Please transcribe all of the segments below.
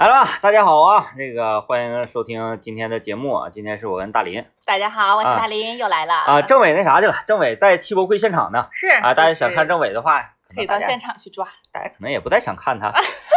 来了，大家好啊！这个欢迎收听今天的节目啊，今天是我跟大林大家好，我是啊大林，又来了啊。政委那啥去了？政委在汽博会现场呢是啊！大家想看，政委的话，可以到现场去抓。大家可能也不太想看他，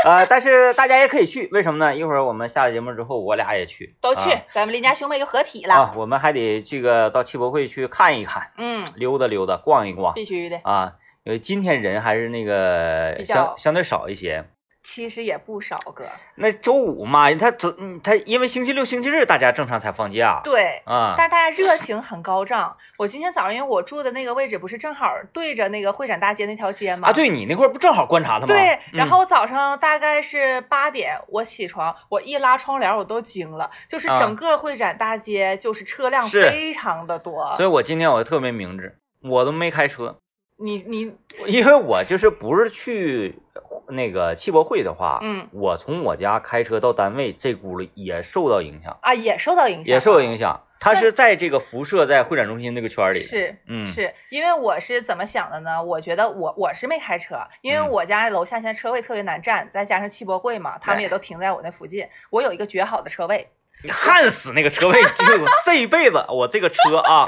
呃，但是大家也可以去，为什么呢？一会儿我们下了节目之后，我俩也去，都去，啊咱们邻家兄妹就合体了。啊，我们还得这个到汽博会去看一看，嗯，溜达溜达，逛一逛必须的。啊。因为今天人还是那个相相对少一些，其实也不少哥。那周五嘛，他昨嗯他因为星期六、星期日大家正常才放假，对。啊，但是大家热情很高涨。我今天早上，因为我住的那个位置不是正好对着那个会展大街那条街吗？啊，对你那块儿不正好观察他吗？对，嗯然后我早上大概是八点我起床，我一拉窗帘我都惊了，就是啊整个会展大街就是车辆非常的多。所以我今天我特别明智，我都没开车，你你因为我就是不是去那个汽博会的话，嗯我从我家开车到单位这轱辘也受到影响，啊也受到影响，也受到影响。它是在这个辐射在会展中心那个圈里，是。嗯，是因为我是怎么想的呢？我觉得我我是没开车，因为嗯我家楼下现在车位特别难占，再加上汽博会嘛，他们也都停在我那附近。我有一个绝好的车位，你 焊死那个车位，就是我这一辈子我这个车啊，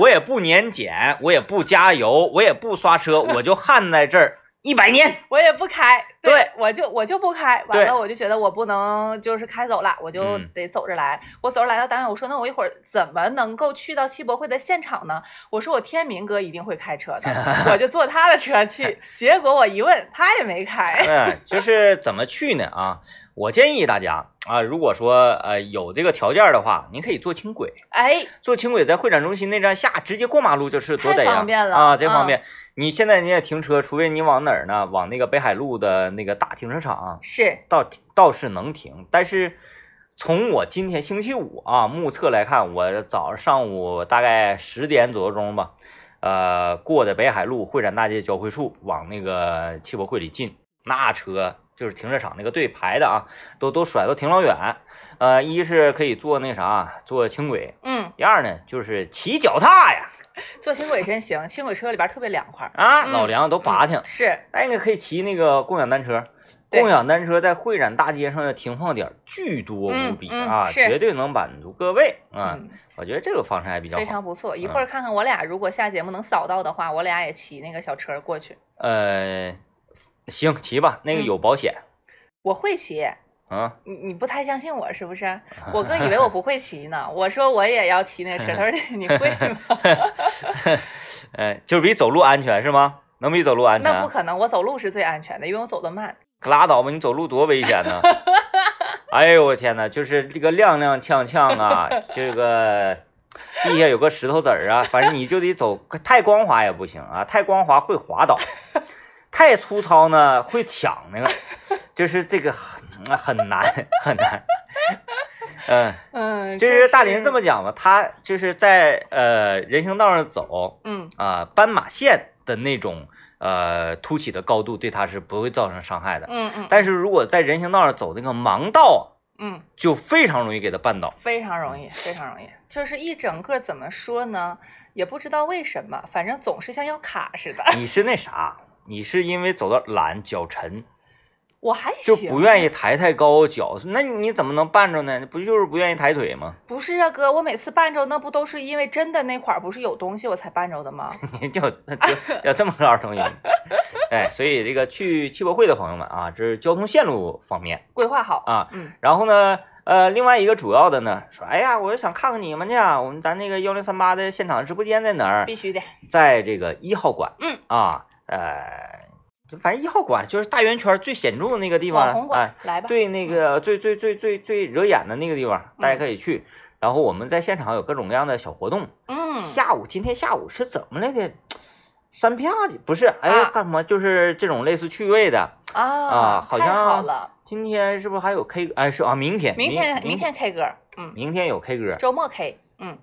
我也不年检，我也不加油，我也不刷车，我就焊在这儿一百年。我也不开，对我就我就不开。完了，我就觉得我不能就是开走了，我就嗯得走着来。我走着来到单位，我说那我一会儿怎么能够去到汽博会的现场呢？我说我天明哥一定会开车的，我就坐他的车去。结果我一问，他也没开。嗯，就是怎么去呢？啊，我建议大家啊，如果说呃有这个条件的话，您可以坐轻轨，哎，坐轻轨在会展中心那站下，直接过马路就是多太得呀方便了啊，这方嗯便。你现在你也停车，除非你往哪儿呢？往那个北海路的那个大停车场，是倒倒是能停，但是从我今天星期五啊目测来看，我早上上午大概十点左右钟吧，呃，过的北海路会展大街交汇处往那个汽博会里进，那车就是停车场那个队排的啊，都都甩都挺老远。呃，一是可以坐那啥坐轻轨，嗯，第二呢就是骑脚踏呀，坐轻轨真行，轻轨车里边特别凉快。啊，嗯老凉都拔挺嗯。是那个可以骑那个共享单车，共享单车在会展大街上的停放点巨多无比啊，绝对能满足各位啊。嗯，我觉得这个方式还比较好。非常不错。一嗯会儿看看我俩如果下节目能扫到的话，我俩也骑那个小车过去。呃，行，骑吧，那个嗯有保险我会骑，啊。你你不太相信我是不是？我哥以为我不会骑呢，我说我也要骑那个 车，他说你会吗？呃，就是比走路安全是吗？能比走路安全？那不可能，我走路是最安全的，因为我走得慢。可拉倒吧，你走路多危险呢！哎呦我天哪，就是这个踉踉跄跄啊，这个地下有个石头子儿啊，反正你就得走，太光滑也不行啊，太光滑会滑倒，太粗糙呢会抢那个，就是这个很很难很难。嗯，嗯，就真是大林这么讲吧，他就是在呃人行道上走嗯啊、斑马线的那种呃凸起的高度，对他是不会造成伤害的。嗯嗯但是如果在人行道上走那个盲道，嗯，就非常容易给他绊倒。非常容易，非常容易，就是一整个怎么说呢？也不知道为什么，反正总是像要卡似的。你是那啥？你是因为走的懒，脚沉，我还就，不愿意抬太高脚，那你怎么能绊着呢？不就是不愿意抬腿吗？不是啊，哥，我每次绊着那不都是因为真的那块儿不是有东西我才绊着的吗？你就就 要这么个儿童音。哎，所以这个去汽博会的朋友们啊，这是交通线路方面规划好，啊。嗯然后呢，呃，另外一个主要的呢，说，哎呀，我就想看看你们去啊，我们咱那个幺零三八的现场直播间在哪儿？必须的，在这个一号馆。嗯啊，呃，就反正一号馆就是大圆圈最显著的那个地方，哎，来吧，对，那个最最最最最惹眼的那个地方，大家可以去。然后我们在现场有各种各样的小活动。嗯，下午今天下午是怎么来的？山票去不是？哎，啊干什么？就是这种类似趣味的。啊啊好像了，今天是不是还有 K？哎，是啊，明天，明天明天 K 歌，嗯，明天有 K 歌。周末 K，嗯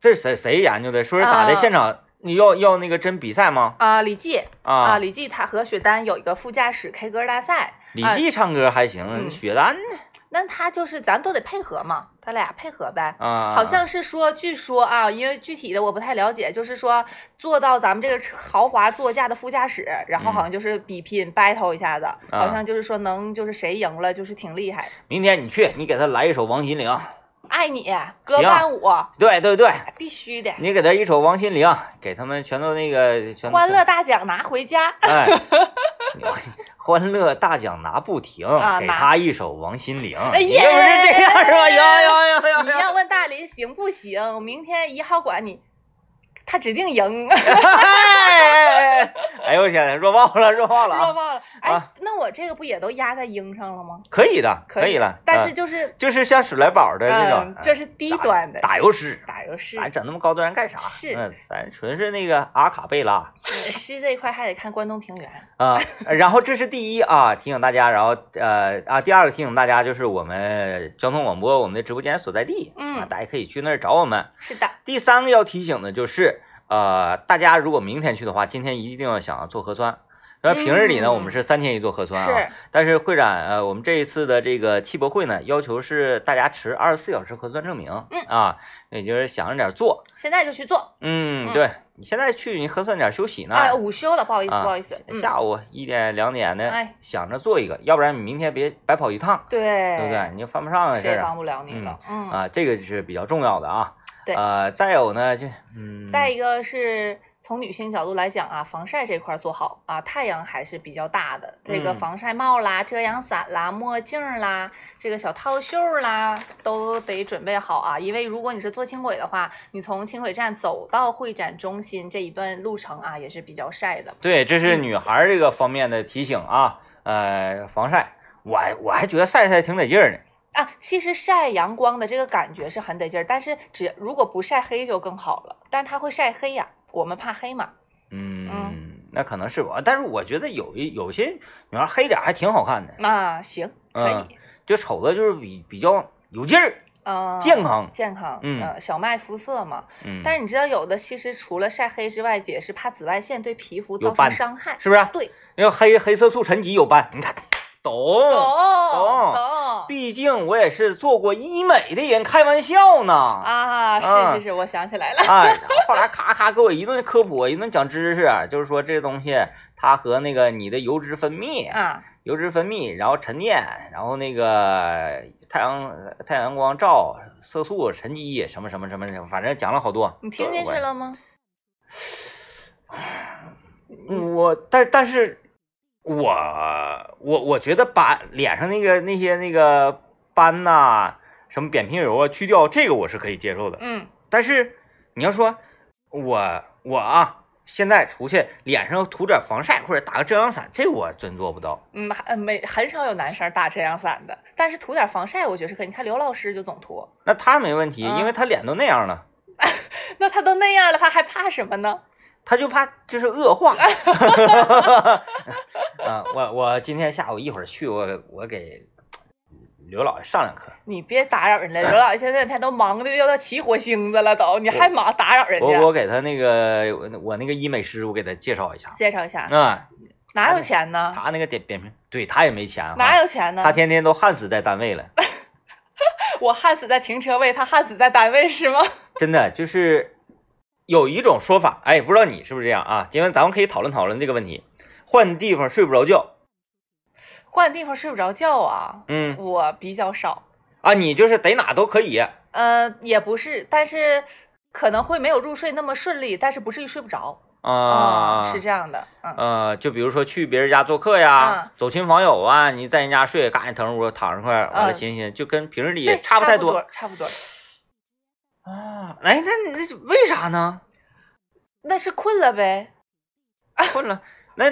这是谁谁研究的？说是咋的？啊现场你要要那个真比赛吗？啊，李记啊，啊，李记他和雪丹有一个副驾驶 K 歌大赛，啊李记唱歌还行，嗯雪丹呢？那他就是咱都得配合嘛，他俩配合呗。啊，好像是说，据说啊，因为具体的我不太了解，就是说坐到咱们这个豪华座驾的副驾驶，然后好像就是比拼 battle 一下子，好像就是说能就是谁赢了就是挺厉害。明天你去，你给他来一首王心凌。爱你，歌伴舞。对对对，必须的。你给他一首王心凌，给他们全都那个全。欢乐大奖拿回家。哎，欢乐大奖拿不停，给他一首王心凌。哎呀，不是这样是吧？有有有有。你要问大林行不行？明天一号馆你。他指定赢，哎呦我天呐，弱爆了，弱爆了，弱爆了！哎，那我这个不也都压在鹰上了吗？可以的，可以了。但是就是就是像史莱宝的这种，这是低端的打油诗，打油诗，咱整那么高端干啥？是，咱纯是那个阿卡贝拉。诗这一块还得看关东平原啊。然后这是第一啊，提醒大家。然后呃啊，第二个提醒大家就是我们交通广播我们的直播间所在地，嗯，大家可以去那儿找我们。是的。第三个要提醒的就是。呃，大家如果明天去的话，今天一定要想要做核酸。那平日里呢，我们是三天一做核酸啊。是。但是会展呃，我们这一次的这个汽博会呢，要求是大家持二十四小时核酸证明。嗯。啊，也就是想着点做。现在就去做。嗯，对你现在去，你核酸点休息呢。哎，午休了，不好意思，不好意思。下午一点两点的，哎，想着做一个，要不然你明天别白跑一趟。对。对不对？你就犯不上啊，谁也帮不了你了。嗯。啊，这个是比较重要的啊。对，呃，再有呢，就嗯，再一个是从女性角度来讲啊，防晒这块做好啊，太阳还是比较大的，这个防晒帽啦、遮阳伞啦、墨镜啦、这个小套袖啦，都得准备好啊，因为如果你是坐轻轨的话，你从轻轨站走到会展中心这一段路程啊，也是比较晒的。对，这是女孩这个方面的提醒啊，呃，防晒，我我还觉得晒晒挺得劲儿呢。啊，其实晒阳光的这个感觉是很得劲儿，但是只如果不晒黑就更好了。但是它会晒黑呀，我们怕黑嘛。嗯，那可能是吧。但是我觉得有一有些女孩黑点还挺好看的。那行，可以。就瞅着就是比比较有劲儿，嗯，健康，健康，嗯，小麦肤色嘛。嗯。但是你知道，有的其实除了晒黑之外，也是怕紫外线对皮肤造成伤害，是不是？对，因为黑黑色素沉积有斑，你看。懂懂懂，毕竟我也是做过医美的人，开玩笑呢啊！是是是，我想起来了。哎，后来咔咔给我一顿科普，一顿讲知识，就是说这东西它和那个你的油脂分泌啊，油脂分泌，然后沉淀，然后那个太阳太阳光照，色素沉积，什么什么什么什么，反正讲了好多。你听进去了吗？我但但是。我我我觉得把脸上那个那些那个斑呐，什么扁平疣啊去掉，这个我是可以接受的。嗯，但是你要说我我啊，现在出去脸上涂点防晒或者打个遮阳伞，这我真做不到。嗯，没很少有男生打遮阳伞的，但是涂点防晒，我觉得是可以。你看刘老师就总涂，那他没问题，因为他脸都那样了。那他都那样了，他还怕什么呢？他就怕就是恶化，啊，我我今天下午一会儿去，我我给刘老爷上两课。你别打扰人家，刘老爷现在他都忙的要到起火星子了，都你还忙打扰人家。我我给他那个我那个医美师，我给他介绍一下。介绍一下啊，哪有钱呢？他那个点扁平，对他也没钱。哪有钱呢？他天天都焊死在单位了。我焊死在停车位，他焊死在单位是吗？真的就是。有一种说法，哎，不知道你是不是这样啊？今天咱们可以讨论讨论这个问题。换地方睡不着觉，换地方睡不着觉啊？嗯，我比较少啊。你就是得哪都可以？呃，也不是，但是可能会没有入睡那么顺利，但是不至于睡不着啊。是这样的，嗯，呃，就比如说去别人家做客呀，走亲访友啊，你在人家睡，赶紧腾屋躺上块，完了寻寻，就跟平日里也差不太多，差不多。啊，哎，那那为啥呢？那是困了呗，困了。那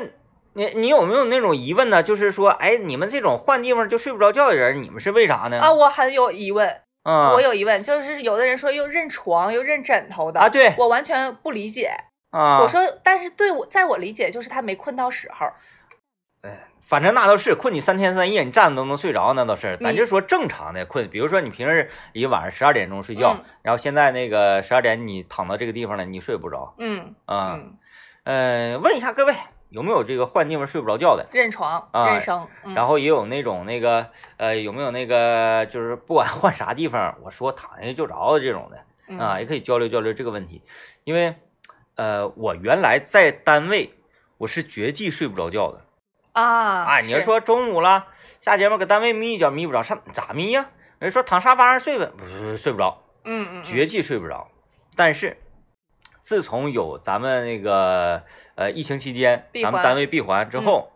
你你有没有那种疑问呢？就是说，哎，你们这种换地方就睡不着觉的人，你们是为啥呢？啊，我很有疑问。啊，我有疑问，就是有的人说又认床又认枕头的啊，对我完全不理解。啊，我说，但是对我在我理解，就是他没困到时候。哎。反正那倒是困你三天三夜，你站着都能睡着，那倒是。咱就说正常的困，比如说你平时一个晚上十二点钟睡觉，然后现在那个十二点你躺到这个地方了，你睡不着。嗯嗯，呃，问一下各位，有没有这个换地方睡不着觉的？认床、啊认生，嗯然后也有那种那个呃，有没有那个就是不管换啥地方，我说躺下去就着的这种的嗯啊，也可以交流交流这个问题。因为呃，我原来在单位我是绝技睡不着觉的啊啊。你要是说中午了下节目搁单位眯一觉眯不着，上咋眯呀？人说躺沙发上睡呗，不是睡不着，嗯嗯绝技睡不着。但是自从有咱们那个呃疫情期间咱们单位闭环之后，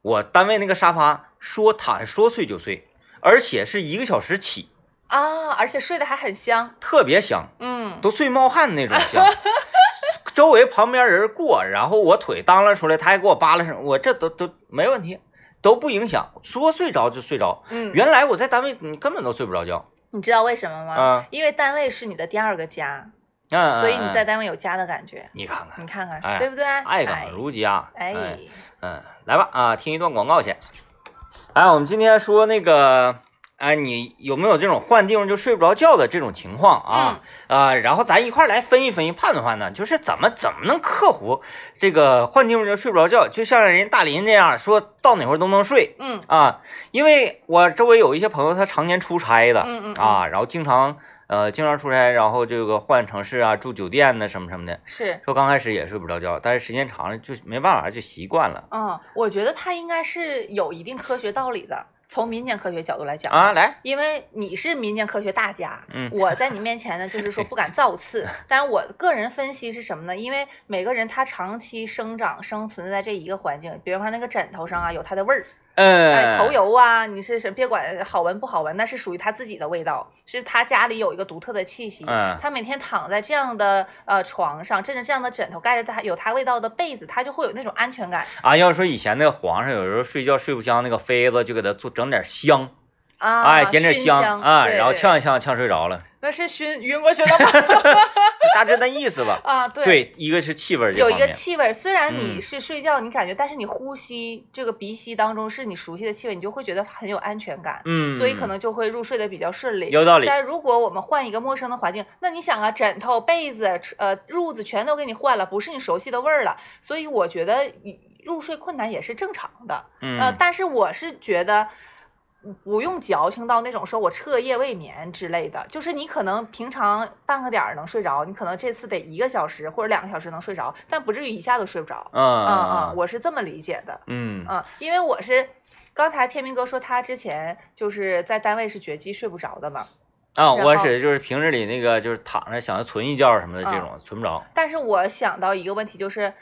我单位那个沙发说躺说睡就睡，而且是一个小时起，啊，而且睡得还很香，特别香，嗯都睡冒汗那种香。周围旁边人过，然后我腿当啷出来，他还给我扒拉上，我这都都没问题，都不影响，说睡着就睡着。嗯，原来我在单位你根本都睡不着觉，你知道为什么吗？嗯因为单位是你的第二个家，嗯，所以你在嗯单位有家的感觉。你看看你，看看，哎对不对？爱岗如家，哎，哎哎，嗯，来吧啊，听一段广告去。哎，我们今天说那个，哎，你有没有这种换地方就睡不着觉的这种情况啊？啊，然后咱一块儿来分析分析、判断判断，就是怎么怎么能克服这个换地方就睡不着觉，就像人大林这样说到哪会儿都能睡嗯啊。因为我周围有一些朋友，他常年出差的嗯嗯，嗯，啊，然后经常呃经常出差，然后这个换城市啊，住酒店呢什么什么的。是，说刚开始也睡不着觉，但是时间长了就没办法，就习惯了嗯，我觉得他应该是有一定科学道理的。从民间科学角度来讲啊。，来，因为你是民间科学大家，嗯我在你面前呢，就是说不敢造次。但是我个人分析是什么呢？因为每个人他长期生长生存在这一个环境，比方说那个枕头上啊有它的味儿，哎，嗯，头油啊，你是什别管好闻不好闻，那是属于他自己的味道，是他家里有一个独特的气息。嗯他每天躺在这样的呃床上，枕着这样的枕头，盖着他有他味道的被子，他就会有那种安全感啊，要说以前那个皇上有时候睡觉睡不香，那个妃子就给他做整点香，啊，哎，点点熏香啊，然后呛一呛呛睡着了，那是熏晕过去了吗？大致那意思吧。啊，对。对，一个是气味儿有一，个气味，虽然你嗯是睡觉，你感觉，但是你呼吸这个鼻息当中是你熟悉的气味，你就会觉得很有安全感，嗯，所以可能就会入睡的比较顺利。有道理。但如果我们换一个陌生的环境，那你想啊，枕头、被子、呃褥子全都给你换了，不是你熟悉的味儿了，所以我觉得你入睡困难也是正常的。嗯，呃，但是我是觉得。不用矫情到那种说我彻夜未眠之类的，就是你可能平常半个点儿能睡着，你可能这次得一个小时或者两个小时能睡着，但不至于一下都睡不着。嗯嗯嗯嗯，我是这么理解的。嗯嗯，因为我是刚才天明哥说他之前就是在单位是绝技睡不着的嘛，啊，我是就是平日里那个就是躺着想要存一觉什么的这嗯种存不着。但是我想到一个问题，就是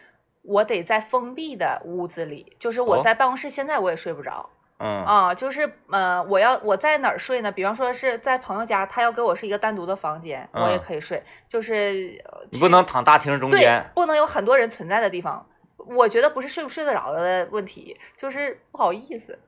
我得在封闭的屋子里，就是我哦在办公室，现在我也睡不着。嗯啊，就是呃，我要我在哪儿睡呢？比方说是在朋友家，他要给我是一个单独的房间，我也嗯可以睡。就是呃你不能躺大厅中对间，不能有很多人存在的地方。我觉得不是睡不睡得着的问题，就是不好意思，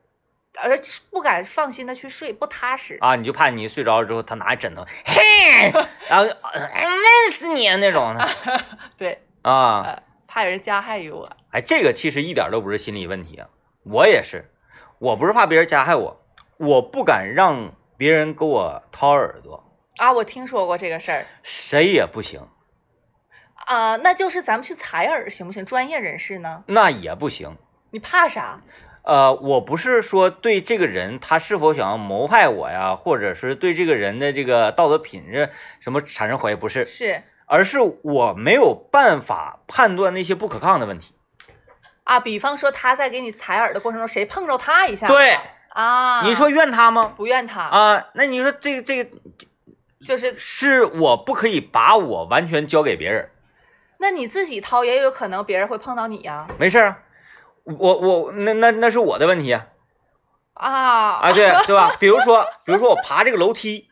而不敢放心的去睡，不踏实。啊，你就怕你睡着了之后他拿枕头，嘿，然后闷死你那种的 对，啊。呃，怕有人加害于我。哎，这个其实一点都不是心理问题啊，我也是，我不是怕别人加害我，我不敢让别人给我掏耳朵，啊，我听说过这个事儿谁也不行，啊，那就是咱们去采耳行不行？专业人士呢？那也不行。你怕啥？呃，我不是说对这个人他是否想要谋害我呀，或者是对这个人的这个道德品质什么产生怀疑，不是，是而是我没有办法判断那些不可抗的问题。啊，比方说他在给你采耳的过程中，谁碰着他一下？对，啊，你说怨他吗？不怨他，啊，那你说这个这个就是是我不可以把我完全交给别人。那你自己掏也有可能别人会碰到你呀。没事啊，我我那那那是我的问题啊啊啊，对对吧？比如说比如说我爬这个楼梯，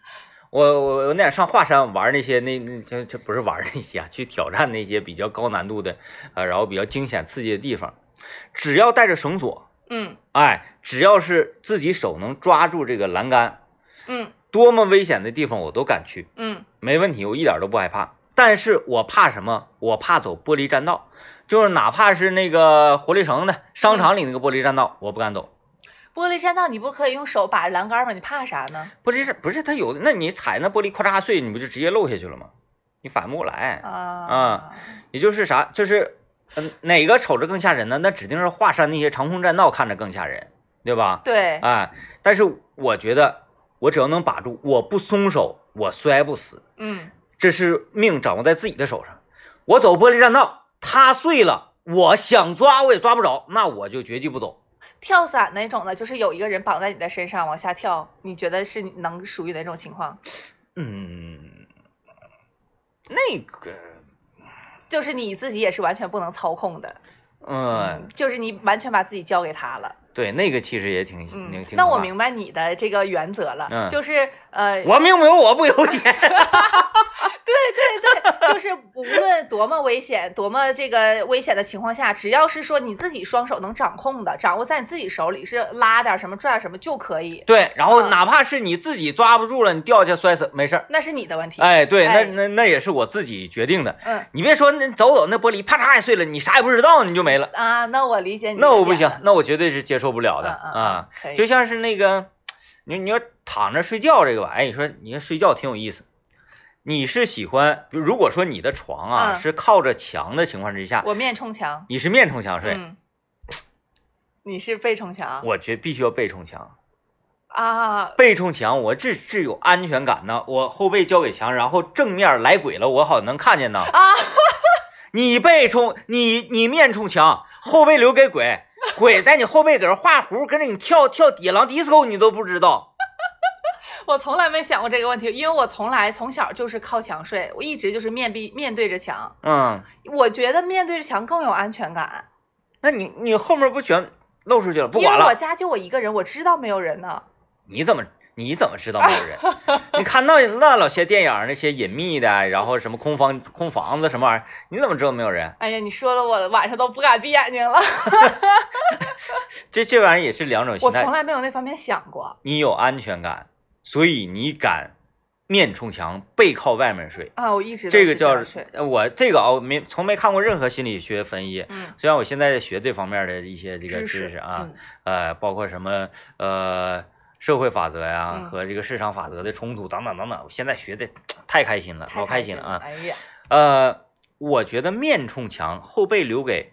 我我我那点上华山玩那些那那这这不是玩那些啊，去挑战那些比较高难度的啊，然后比较惊险刺激的地方，只要带着绳索，嗯哎，只要是自己手能抓住这个栏杆，嗯多么危险的地方我都敢去，嗯没问题，我一点都不害怕。但是我怕什么？我怕走玻璃栈道，就是哪怕是那个活力城的商场里那个玻璃栈道，我不敢走。玻璃栈道你不可以用手把着栏杆吗？你怕啥呢？玻璃是不是它有的？那你踩那玻璃咔嚓碎，你不就直接漏下去了吗？你反不过来。啊啊也就是啥，就是嗯，哪个瞅着更吓人呢？那指定是华山那些长空栈道看着更吓人，对吧？对，哎，但是我觉得我只要能把住，我不松手，我摔不死。嗯，这是命掌握在自己的手上。我走玻璃栈道，它碎了，我想抓我也抓不着，那我就绝技不走。跳伞那种的，就是有一个人绑在你的身上往下跳，你觉得是能属于哪种情况？嗯，那个，就是你自己也是完全不能操控的，嗯，就是你完全把自己交给他了。对，那个其实也挺嗯挺，挺。那我明白你的这个原则了，嗯就是呃，我命由我不由天。对对对，就是无论多么危险、多么这个危险的情况下，只要是说你自己双手能掌控的，掌握在你自己手里，是拉点什么、拽点什么就可以，对，然后嗯哪怕是你自己抓不住了，你掉下去摔死没事儿。那是你的问题。哎，对，那哎那那也是我自己决定的。嗯你别说那走走那玻璃啪嚓也碎了，你啥也不知道你就没了。啊，那我理解你。那我不行，，那我绝对是接受不了的啊。就像是那个，你你要躺着睡觉这个吧，哎，你说你说睡觉挺有意思。你是喜欢，比如如果说你的床啊、嗯是靠着墙的情况之下，我面冲墙。你是面冲墙睡，嗯，你是背冲墙我觉得必须要背冲墙。啊？背冲墙，我这这有安全感呢。我后背交给墙，然后正面来鬼了，我好能看见呢。啊，你背冲你你面冲墙，后背留给鬼，鬼在你后背搁这画弧，跟着你跳跳野狼 disco，你都不知道。我从来没想过这个问题，因为我从来从小就是靠墙睡，我一直就是面壁面对着墙。嗯，我觉得面对着墙更有安全感，那你你后面不全露出去了？不因为管了，我家就我一个人，我知道没有人呢。你怎么你怎么知道没有人？你看那那老些电影那些隐秘的，然后什么空房空房子什么玩意儿，你怎么知道没有人？哎呀，你说的我晚上都不敢闭眼睛了。这这玩意儿也是两种心态我从。来没有那方面想过你有安全感，所以你敢面冲墙，背靠外面睡。啊，我一直都这个叫我这个啊，我没从没看过任何心理学分析。嗯，虽然我现在学这方面的一些这个知知识啊，嗯呃，包括什么呃社会法则呀、嗯和这个市场法则的冲突等等等等，我现在学的太开心了，老开心了啊！哎呀，呃，我觉得面冲墙，后背留给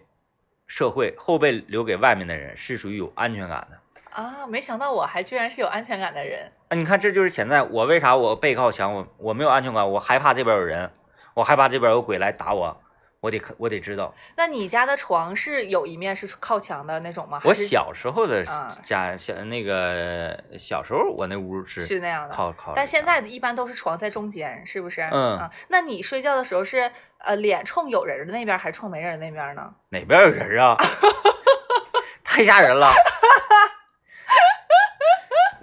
社会，后背留给外面的人，是属于有安全感的。啊，没想到我还居然是有安全感的人。啊，你看，这就是潜在。我为啥我背靠墙，我我没有安全感，我害怕这边有人，我害怕这边有鬼来打我，我得我得知道。那你家的床是有一面是靠墙的那种吗？我小时候的啊家小那个小时候，我那屋是是那样的。靠靠。但现在的一般都是床在中间，是不是？嗯啊，那你睡觉的时候是呃脸冲有人的那边，还是冲没人的那边呢？哪边有人啊？太吓人了！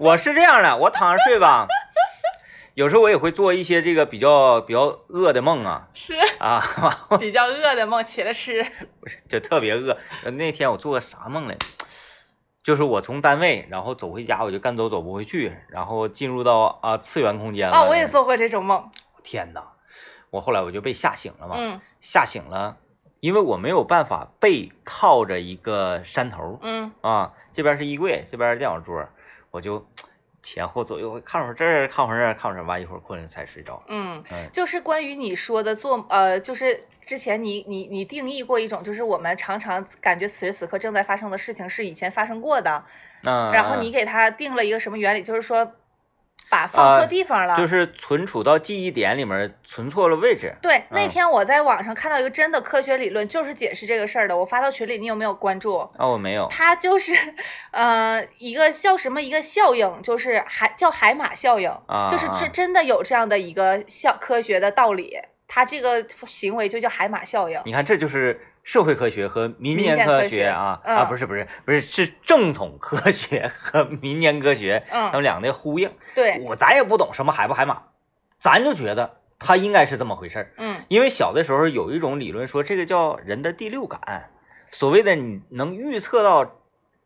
我是这样的，我躺着睡吧，有时候我也会做一些这个比较比较饿的梦啊是啊，比较饿的梦，起来吃。就特别饿。呃那天我做个啥梦来？就是我从单位，然后走回家，我就干走走不回去，然后进入到啊次元空间了。啊，我也做过这种梦。天哪！我后来我就被吓醒了嘛，嗯吓醒了，因为我没有办法背靠着一个山头嗯啊，这边是衣柜，这边是电脑桌，我就前后左右看会儿这儿，看会儿这儿，看会儿完一会儿困了才睡着。嗯，嗯就是关于你说的做呃，就是之前你你你定义过一种，就是我们常常感觉此时此刻正在发生的事情是以前发生过的，嗯然后你给它定了一个什么原理，就是说把放错呃地方了。就是存储到记忆点里面，存错了位置。对，那嗯天我在网上看到一个真的科学理论，就是解释这个事儿的。我发到群里，你有没有关注？啊，我没有。它就是，呃，一个叫什么一个效应，就是海叫海马效应，啊就是这真真的有这样的一个效科学的道理。它这个行为就叫海马效应。你看，这就是社会科学和民民间科学啊、嗯啊，不是不是不是，是正统科学和民间科学他们两个的呼应。对，我咱也不懂什么海不海马，咱就觉得它应该是这么回事儿。嗯因为小的时候有一种理论说，这个叫人的第六感，所谓的你能预测到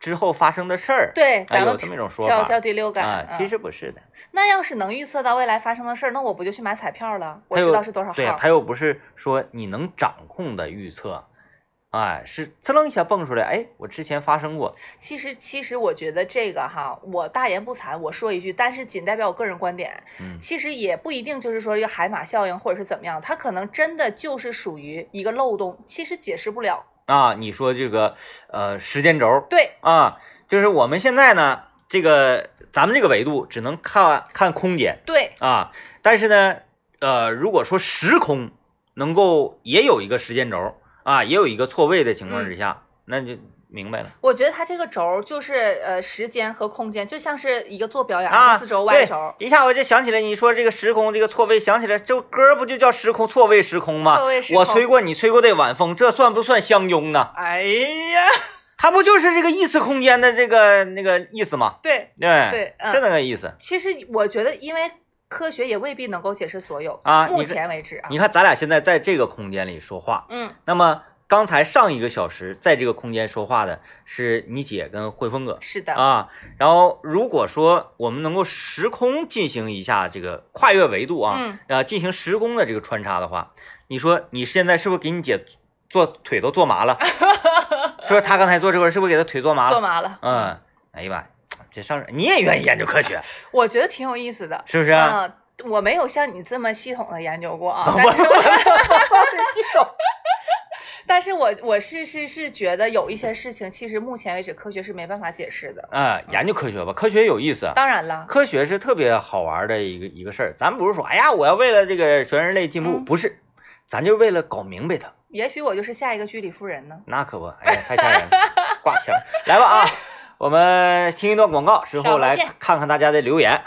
之后发生的事儿。对，啊，咱们有这么一种说法叫叫第六感。啊，嗯其实不是的，那要是能预测到未来发生的事儿，那我不就去买彩票了？我知道是多少号。对，它又不是说你能掌控的预测，哎，是呲楞一下蹦出来，哎，我之前发生过，其实，其实我觉得这个哈，我大言不惭，我说一句，但是仅代表我个人观点。嗯其实也不一定就是说一个海马效应或者是怎么样，它可能真的就是属于一个漏洞，其实解释不了。啊，你说这个呃时间轴对，啊，就是我们现在呢，这个咱们这个维度只能看看空间对，啊，但是呢，呃，如果说时空能够也有一个时间轴啊，也有一个错位的情况之下，那就明白了我觉得它这个轴儿就是呃时间和空间，就像是一个坐标一样啊。，X 轴、对 Y 轴，一下我就想起来，你说这个时空这个错位，想起来这歌不就叫时空错位时空吗？错位时空我吹过你吹过的晚风，这算不算相拥呢？哎呀，它不就是这个异次空间的这个那个意思吗？对，对对嗯是那个意思。其实我觉得，因为科学也未必能够解释所有啊目前为止啊，你看，咱俩现在在这个空间里说话，嗯，那么刚才上一个小时在这个空间说话的是你姐跟汇峰哥是的，啊。然后如果说我们能够时空进行一下这个跨越维度啊，嗯，呃，进行时空的这个穿插的话，你说你现在是不是给你姐做腿都做麻了？是不是她刚才坐这块儿是不是给她腿坐麻了？做麻了，嗯，哎呀妈呀，这上你也愿意研究科学 我觉得挺有意思的，是不是啊？嗯，我没有像你这么系统的研究过啊，我但是我但是我我 是是是觉得有一些事情，其实目前为止科学是没办法解释的。啊，研究科学吧，科学有意思。当然了，科学是特别好玩的一个一个事儿，咱不是说，哎呀，我要为了这个全人类进步，嗯不是，咱就是为了搞明白它。也许我就是下一个居里夫人呢。那可不，哎呀，太吓人了，挂墙。来吧啊，我们听一段广告，之后来看看大家的留言。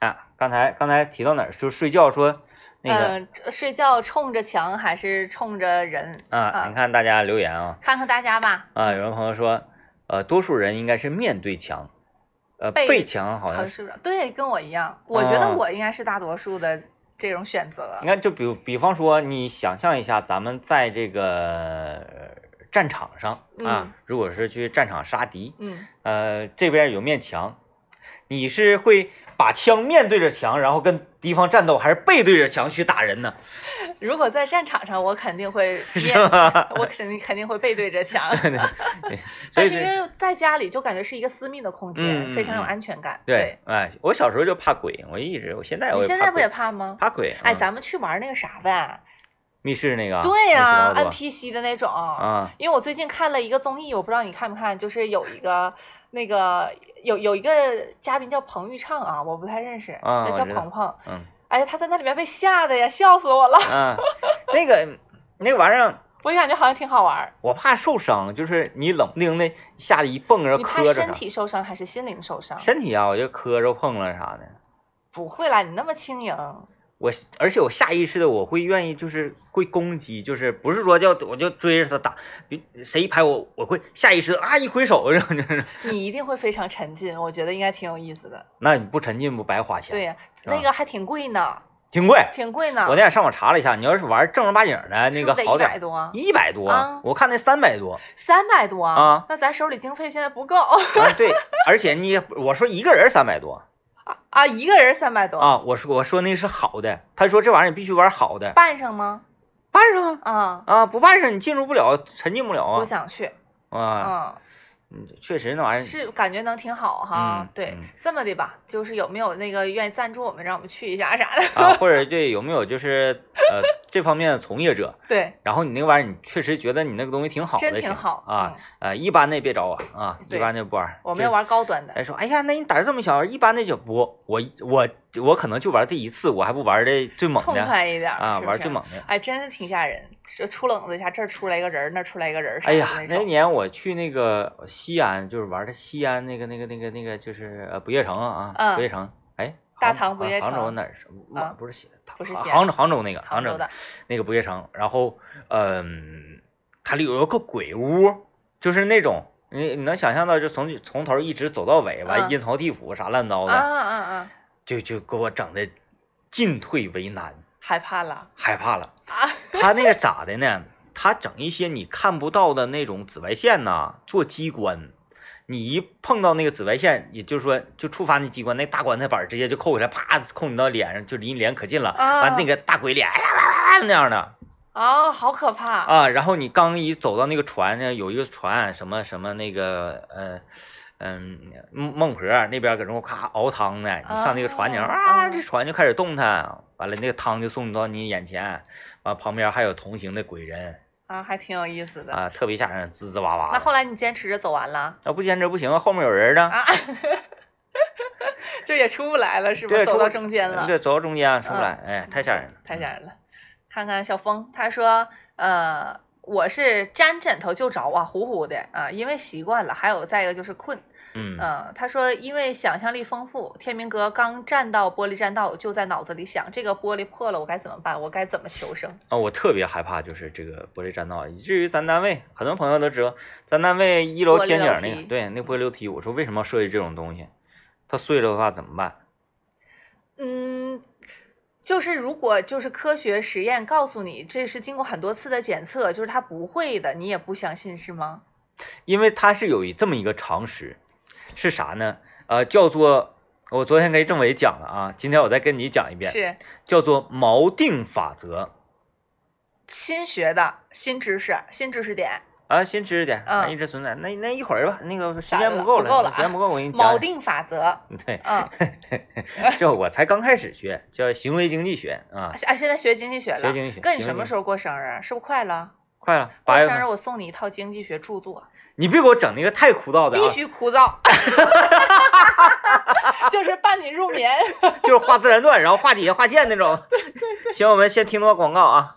啊，刚才刚才提到哪儿？就睡觉说那个嗯、睡觉冲着墙还是冲着人？啊，啊你看大家留言啊看看大家吧。啊，有人朋友说，呃，多数人应该是面对墙，呃，背背墙好像是。不是？对，跟我一样。我觉得啊我应该是大多数的这种选择你。看，就比比方说，你想象一下，咱们在这个呃战场上啊嗯，如果是去战场杀敌，嗯，呃，这边有面墙，你是会把枪面对着墙，然后跟敌方战斗，还是背对着墙去打人呢？如果在战场上，我肯定会？我肯定肯定会背对着墙。但是因为在家里就感觉是一个私密的空间，非常有嗯安全感。对，哎，我小时候就怕鬼，我一直，我现在我现在不也怕吗？怕鬼？哎，嗯咱们去玩那个啥呗？密室那个啊，对呀、NPC 的那种。啊，因为我最近看了一个综艺，我不知道你看不看，就是有一个那个有有一个嘉宾叫彭昱畅啊，我不太认识，那叫鹏鹏。嗯哎呀，他在那里面被吓得呀，笑死我了。嗯，那个那个玩意儿。我就感觉好像挺好玩儿。我怕受伤，就是你冷不丁的吓得一蹦着你怕身磕着啥，体受伤还是心灵受伤？身体啊，我就磕着碰了啥的。不会啦，你那么轻盈。我而且我下意识的我会愿意就是会攻击，就是不是说叫我就追着他打，比谁一拍我我会下意识的啊一挥手，然后就是你一定会非常沉浸，我觉得应该挺有意思的。那你不沉浸不白花钱？对，呀、那个还挺贵呢，挺贵。挺贵呢。我那天上网查了一下，你要是玩正儿八经的那个好点一，百多？一百多，啊我看那三百多三百多啊那咱手里经费现在不够啊，对，而且你我说一个人三百多啊啊，一个人三百多，啊，我说我说那是好的，他说这玩意儿你必须玩好的，办上吗？办上啊。啊，啊，不办上你进入不了，沉浸不了我啊。想去，啊，嗯，嗯确实那玩意儿，是感觉能挺好哈嗯。对嗯，这么的吧，就是有没有那个愿意赞助我们，让我们去一下啥的？啊，或者对有没有就是呃这方面的从业者，对，然后你那个玩意儿你确实觉得你那个东西挺好的，真挺好啊嗯，呃一般的别找我啊，一般的不玩。我们要。玩高端的。哎，说，哎呀，那你胆儿这么小，一般的就不，我我我可能就玩这一次，我还不玩的最猛痛的快一点啊，是是玩最猛的。哎，真的挺吓人，这出冷子一下，这儿出来一个人，那出来一个人哎呀，那年我去那个西安，就是玩的西安那个那个那个那个，就是呃不夜城啊，嗯不夜城，哎，大杭唐不夜城杭州城哪儿是？啊不是西，不是杭州杭州那个州杭州的，那个不夜城，然后嗯，它里有一个鬼屋，就是那种你你能想象到，就从从头一直走到尾，完嗯阴曹地府啥乱糟啊的，啊啊！就就给我整的进退为难，害怕了害怕了。啊！他那个咋的呢？他整一些你看不到的那种紫外线呐，做机关。你一碰到那个紫外线，也就是说，就触发那机关，那大棺材板直接就扣下来，啪扣你到脸上，就离你脸可近了。啊完那个大鬼脸，哎呀哇哇哇那样的啊，好可怕！啊。然后你刚一走到那个船呢，有一个船，什么什么那个呃嗯孟孟婆那边搁那块咔熬汤呢，你上那个船顶啊啊，啊这船就开始动弹，完了那个汤就送到你眼前，完旁边还有同行的鬼人。啊，还挺有意思的。啊，特别吓人，滋滋哇哇。那后来你坚持着走完了那不坚持不行啊，后面有人呢。啊？就也出不来了是吧？对，走到中间了，对，走到中间出不嗯来，哎，太吓人了。太吓人了。看看小峰，他说，呃，我是沾枕头就着啊，呼呼的啊，因为习惯了。还有再一个就是困，嗯嗯，他说因为想象力丰富，天明哥刚站到玻璃栈道，就在脑子里想，这个玻璃破了，我该怎么办？我该怎么求生？啊，我特别害怕就是这个玻璃栈道，以至于咱单位很多朋友都知道，咱单位一楼天井那个，对，那玻璃楼梯，我说为什么要设计这种东西？它碎了的话怎么办？嗯，就是如果就是科学实验告诉你这是经过很多次的检测，就是它不会的，你也不相信是吗？因为它是有这么一个常识，是啥呢？呃，叫做我昨天跟政委讲了啊，今天我再跟你讲一遍，是叫做锚定法则新学的新知识、新知识点。啊，新知识点，一直存在。那那一会儿吧，那个时间不够不够了啊时间不够，我给你讲锚。定法则，对，嗯，这我才刚开始学，叫行为经济学啊，啊，现在学经济学了。学经济学哥，你什么时候过生日？是不是快了？快了，过。生日我送你一套经济学著作，你别给我整那个太枯燥的啊，必须枯燥，就是伴你入眠。就是画自然段，然后画底下画线那种。行，我们先听段广告啊。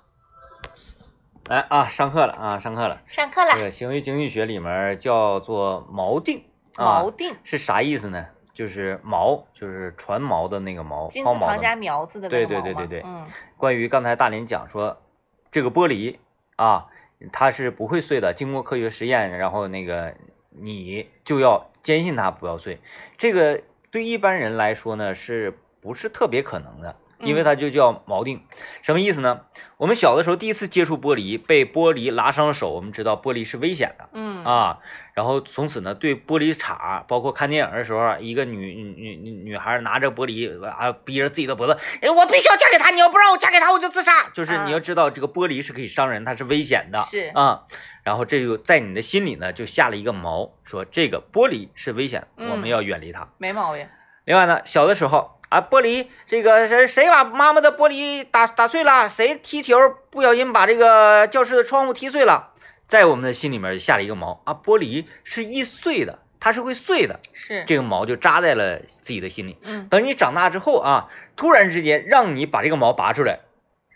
来啊，上课了啊，上课了。上课了，这个行为经济学里面叫做锚定啊，锚定，是啥意思呢？就是锚，就是船锚的那个锚，金抛锚的字旁加苗字的那对个锚对对对对对嗯，关于刚才大林讲说，这个玻璃啊，它是不会碎的。经过科学实验，然后那个你就要坚信它不要碎。这个对一般人来说呢，是不是特别可能的？因为嗯它就叫锚定，什么意思呢？我们小的时候第一次接触玻璃，被玻璃拉伤了手，我们知道玻璃是危险的。嗯啊，然后从此呢，对玻璃碴，包括看电影的时候啊，一个女女女女孩拿着玻璃啊，逼着自己的脖子，哎，我必须要嫁给他，你要不让我嫁给他，我就自杀。就是你要知道，这个玻璃是可以伤人，它是危险的，是啊。然后这就在你的心里呢，就下了一个锚，说这个玻璃是危险，我们嗯要远离它。没毛病。另外呢，小的时候啊，玻璃这个谁谁把妈妈的玻璃打打碎了，谁踢球不小心把这个教室的窗户踢碎了，在我们的心里面下了一个毛啊，玻璃是易碎的，它是会碎的，是，这个毛就扎在了自己的心里。嗯等你长大之后啊，突然之间让你把这个毛拔出来，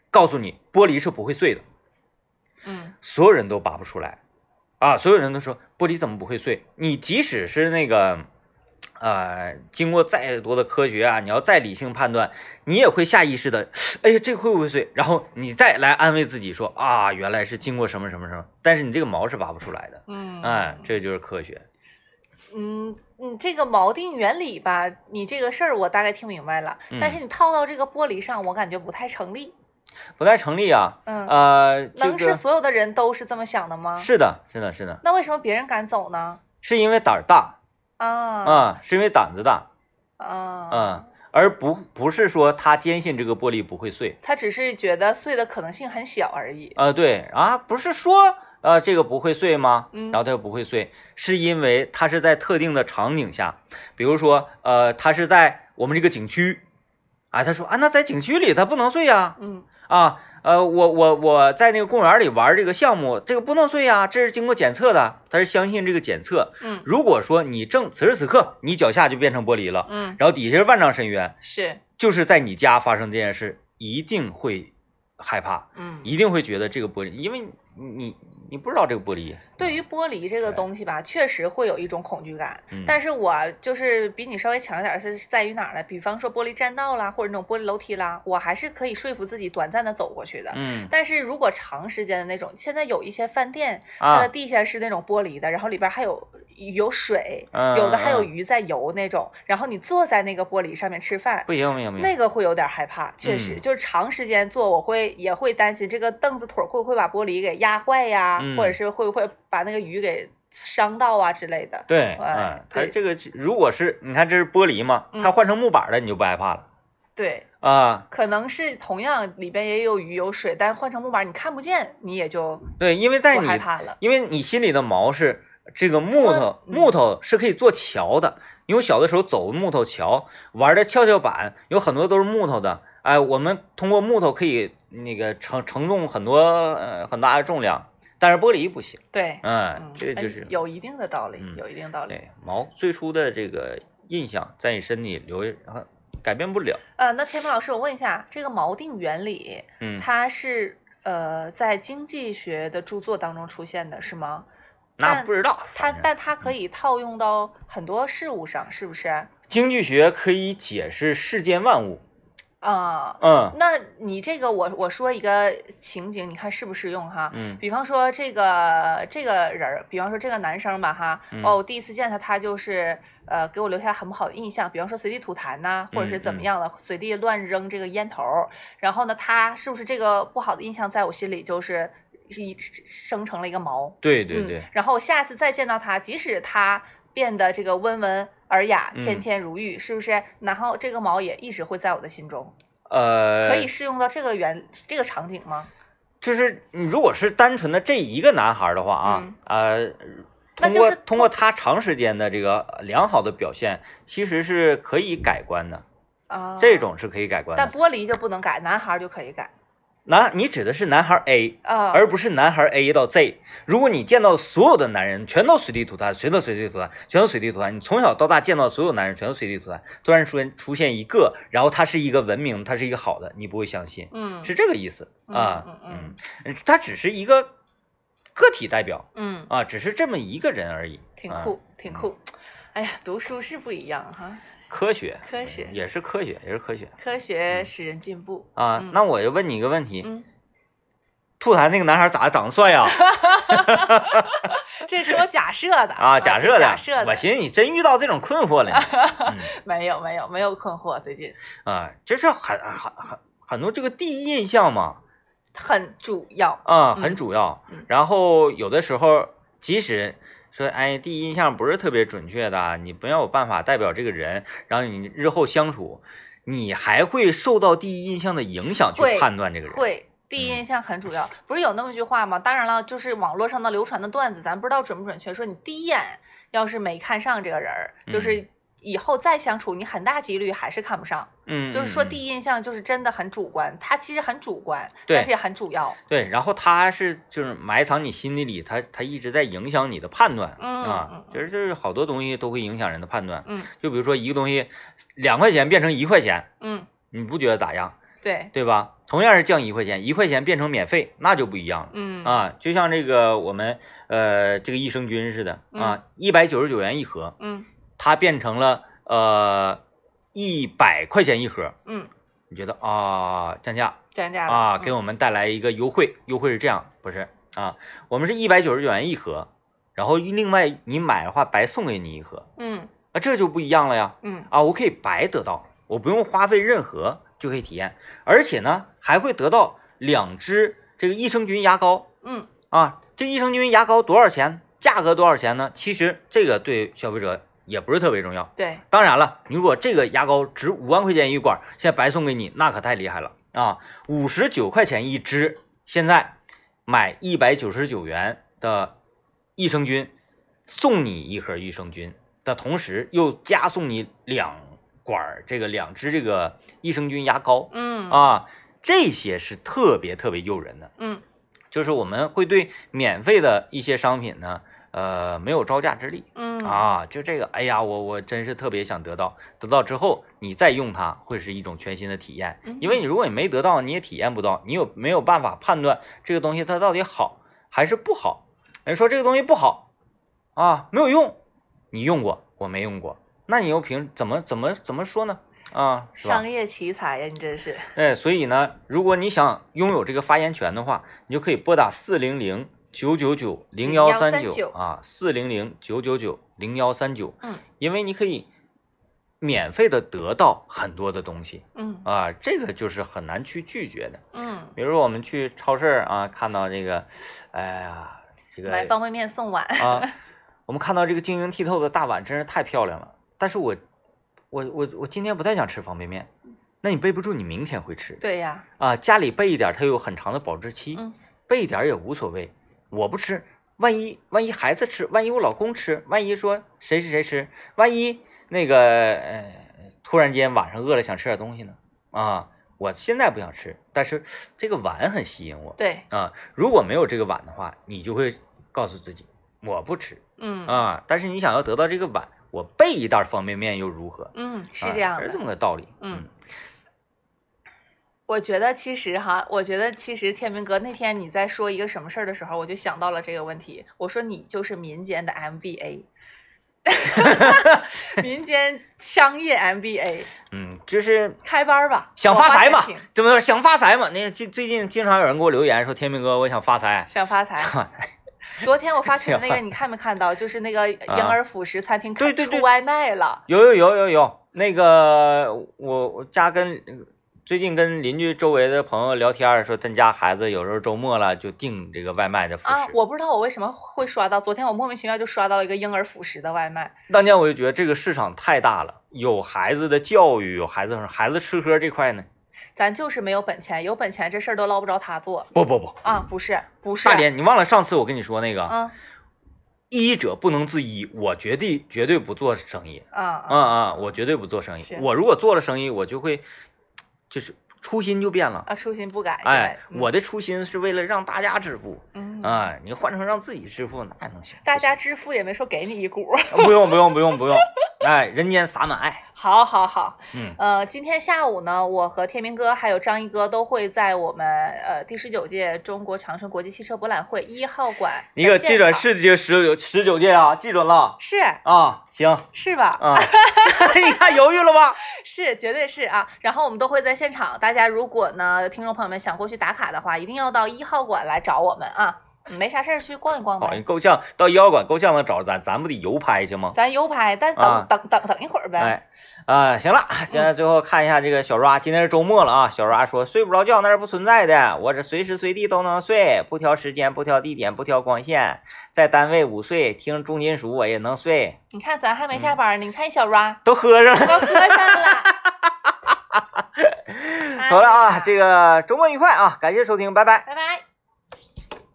告诉你玻璃是不会碎的，嗯所有人都拔不出来，啊，所有人都说玻璃怎么不会碎？你即使是那个，呃，经过再多的科学啊，你要再理性判断，你也会下意识的，哎呀，这会不会碎？然后你再来安慰自己说啊，原来是经过什么什么什么，但是你这个毛是拔不出来的，嗯，哎，这就是科学。嗯，你这个锚定原理吧，你这个事儿我大概听明白了，但是嗯你套到这个玻璃上，我感觉不太成立。不太成立啊，嗯，呃，能是所有的人都是这么想的吗？是的，是的，是的，那为什么别人敢走呢？是因为胆儿大啊。啊、是因为胆子大，啊。嗯，而不不是说他坚信这个玻璃不会碎。他只是觉得碎的可能性很小而已。呃，对啊，不是说呃这个不会碎吗？嗯。然后他又不会碎，是因为他是在特定的场景下，比如说呃，他是在我们这个景区，啊，他说啊，那在景区里它不能碎呀，嗯。啊，呃，我我我在那个公园里玩这个项目，这个不能睡呀，这是经过检测的，他是相信这个检测。嗯如果说你正此时此刻你脚下就变成玻璃了，嗯，然后底下是万丈深渊，是就是在你家发生这件事，一定会害怕。嗯。一定会觉得这个玻璃，因为你你你不知道这个玻璃，对于玻璃这个东西吧，确实会有一种恐惧感。嗯但是我就是比你稍微强一点，是在于哪儿呢？比方说玻璃栈道啦，或者那种玻璃楼梯啦，我还是可以说服自己短暂的走过去的。嗯但是如果长时间的那种，现在有一些饭店，它的啊，地下是那种玻璃的，然后里边还有有水，嗯有的还有嗯鱼在游那种，然后你坐在那个玻璃上面吃饭，不行不行不行，那个会有点害怕，确实，嗯就是长时间坐，我会也会担心这个凳子腿会不会把玻璃给压坏呀，嗯或者是会不会把那个鱼给伤到啊之类的。对，哎嗯，它这个如果是你看这是玻璃嘛，它嗯换成木板的，你就不害怕了对，啊。可能是同样里边也有鱼有水，但换成木板你看不见，你也就对，因为在不你害怕了。因为你心里的毛是这个木头，嗯木头是可以做桥的。因为我小的时候走木头桥，玩的跷跷板有很多都是木头的。哎，我们通过木头可以那个承承重很多呃很大的重量，但是玻璃不行。对，嗯这就是有一定的道理，嗯有一定道理。对毛最初的这个印象在你身体留，呃改变不了。呃，那天明老师，我问一下，这个锚定原理，嗯，它是呃在经济学的著作当中出现的，是吗？但那不知道。它但它可以套用到很多事物上，是不是？经济学可以解释世间万物。啊、嗯那你这个我我说一个情景，你看适不适用哈？嗯比方说这个这个人儿，比方说这个男生吧哈，嗯哦，我第一次见他，他就是呃给我留下很不好的印象，比方说随地吐痰呐、或者是怎么样的，随地乱扔这个烟头儿，然后呢，他是不是这个不好的印象在我心里就是是一生成了一个毛？嗯对对对，然后下次再见到他，即使他变得这个温文尔雅、嗯谦谦如玉，是不是？然后这个毛也一直会在我的心中，呃，可以适用到这个原这个场景吗？就是你如果是单纯的这一个男孩的话啊，呃，通过那就是通过他长时间的这个良好的表现，其实是可以改观的，啊，这种是可以改观的。但玻璃就不能改，男孩儿就可以改男，你指的是男孩 A，啊，而不是男孩 A 到 Z。如果你见到所有的男人全都随地吐痰，全都随地吐痰，全都随地吐痰，你从小到大见到所有男人全都随地吐痰，突然出现出现一个，然后他是一个文明，他是一个好的，你不会相信，嗯是这个意思啊。嗯嗯嗯，他只是一个个体代表嗯，啊，只是这么一个人而已。啊挺酷挺酷。哎呀，读书是不一样哈，科学，科学也是科学，也是科学科学使人进步。啊。嗯那我就问你一个问题：嗯，吐痰那个男孩咋长得帅呀？这是我假设的啊，假设的，假设的。我寻思你真遇到这种困惑了。嗯没有没有没有困惑，最近啊，就是很很很很多这个第一印象嘛，很主要。啊，嗯很主要嗯。然后有的时候，即使说，哎，第一印象不是特别准确的，你没有办法代表这个人，然后你日后相处，你还会受到第一印象的影响去判断这个人。会，第一印象很主要。不是有那么句话吗？当然了，就是网络上的流传的段子，咱不知道准不准确。说你第一眼要是没看上这个人儿，就是以后再相处，你很大几率还是看不上。嗯，就是说第一印象就是真的很主观，他其实很主观，但是也很主要。对，然后他是就是埋藏你心底里，他他一直在影响你的判断嗯啊嗯，就是就是好多东西都会影响人的判断。嗯就比如说一个东西两块钱变成一块钱，嗯，你不觉得咋样？对，对吧？同样是降一块钱，一块钱变成免费，那就不一样了。嗯啊，就像这个我们呃这个益生菌似的啊，一百九十九元一盒，嗯它变成了呃一百块钱一盒，嗯，你觉得啊降价降价啊，嗯给我们带来一个优惠，优惠是这样，不是啊，我们是一百九十九元一盒，然后另外你买的话白送给你一盒，嗯。啊这就不一样了呀，嗯。啊，我可以白得到，我不用花费任何就可以体验，而且呢还会得到两支这个益生菌牙膏嗯。啊，这益生菌牙膏多少钱？价格多少钱呢？其实这个对消费者也不是特别重要。对，当然了，你如果这个牙膏值五万块钱一管，现在白送给你，那可太厉害了啊！五十九块钱一支，现在买一百九十九元的益生菌，送你一盒益生菌的同时，又加送你两管儿这个两支这个益生菌牙膏嗯啊，这些是特别特别诱人的。嗯就是我们会对免费的一些商品呢，呃，没有招架之力。嗯啊，就这个，哎呀，我我真是特别想得到，得到之后你再用它，会是一种全新的体验。因为你如果你没得到，你也体验不到，你有没有办法判断这个东西它到底好还是不好？人说这个东西不好啊，没有用，你用过，我没用过，那你又凭怎么怎么怎么说呢？啊，商？业奇才呀，你真是。哎，所以呢，如果你想拥有这个发言权的话，你就可以拨打四零零九九九零幺三九啊，四零零九九九零幺三九，嗯因为你可以免费的得到很多的东西嗯啊，这个就是很难去拒绝的。嗯，比如说我们去超市啊，看到这个，哎呀，这个买方便面送碗。啊，我们看到这个晶莹剔透的大碗真是太漂亮了，但是我我我我今天不太想吃方便面，那你备不住，你明天会吃。对呀，啊，家里备一点，它有很长的保质期，嗯备一点也无所谓。我不吃，万一万一孩子吃，万一我老公吃，万一说谁谁谁吃，万一那个呃突然间晚上饿了想吃点东西呢？啊，我现在不想吃，但是这个碗很吸引我对，啊。如果没有这个碗的话，你就会告诉自己我不吃嗯啊。但是你想要得到这个碗，我备一袋方便面又如何？嗯，是啊这样的是这。么个道理。嗯我觉得其实哈，我觉得其实天明哥那天你在说一个什么事儿的时候，我就想到了这个问题。我说你就是民间的 MBA，民间商业 MBA，嗯，就是开班吧，想发财嘛花钱听，这么说想发财嘛？那最最近经常有人给我留言说，天明哥，我想发财。想发财。昨天我发群那个，你看没看到？就是那个婴儿辅食餐厅开出外卖了。有有有有有，那个我我家跟最近跟邻居周围的朋友聊天说，咱家孩子有时候周末了就订这个外卖的辅食。啊，我不知道我为什么会刷到，昨天我莫名其妙就刷到了一个婴儿辅食的外卖。当年我就觉得这个市场太大了，有孩子的教育，有孩子孩子吃喝这块呢。咱就是没有本钱，有本钱这事儿都捞不着他做不不不，啊！不是，不是，大连，你忘了上次我跟你说那个，啊医者不能自医，我绝对绝对不做生意。啊啊啊，我绝对不做生意。我如果做了生意，我就会就是初心就变了。啊！初心不改，哎，我的初心是为了让大家致富。嗯，嗯啊，你换成让自己致富，那能行？大家致富也没说给你一股，不用不用不用不用，哎，人间洒满爱。好好好，嗯，呃，今天下午呢，我和天明哥还有张一哥都会在我们呃第十九届中国长春国际汽车博览会一号馆你可记准是第十九十九届啊，记准了是啊。行是吧？啊，你看犹豫了吧？是，绝对是啊。然后我们都会在现场，大家如果呢，听众朋友们想过去打卡的话，一定要到一号馆来找我们啊。没啥事儿去逛一逛好，你呗，够呛到医药馆够呛能找着咱，咱不得游拍去吗？咱游拍，但等、啊等等等一会儿呗。哎，啊，行了，现在最后看一下这个小 ra，今天是周末了啊。小 ra 说睡不着觉那是不存在的，我这随时随地都能睡，不挑时间，不挑地点，不挑光线，在单位午睡，听重金属我也能睡，你看咱还没下嗯班呢，你看小 ra 都喝上了。都喝上了。好了啊，这个周末愉快啊，感谢收听，拜拜。拜拜。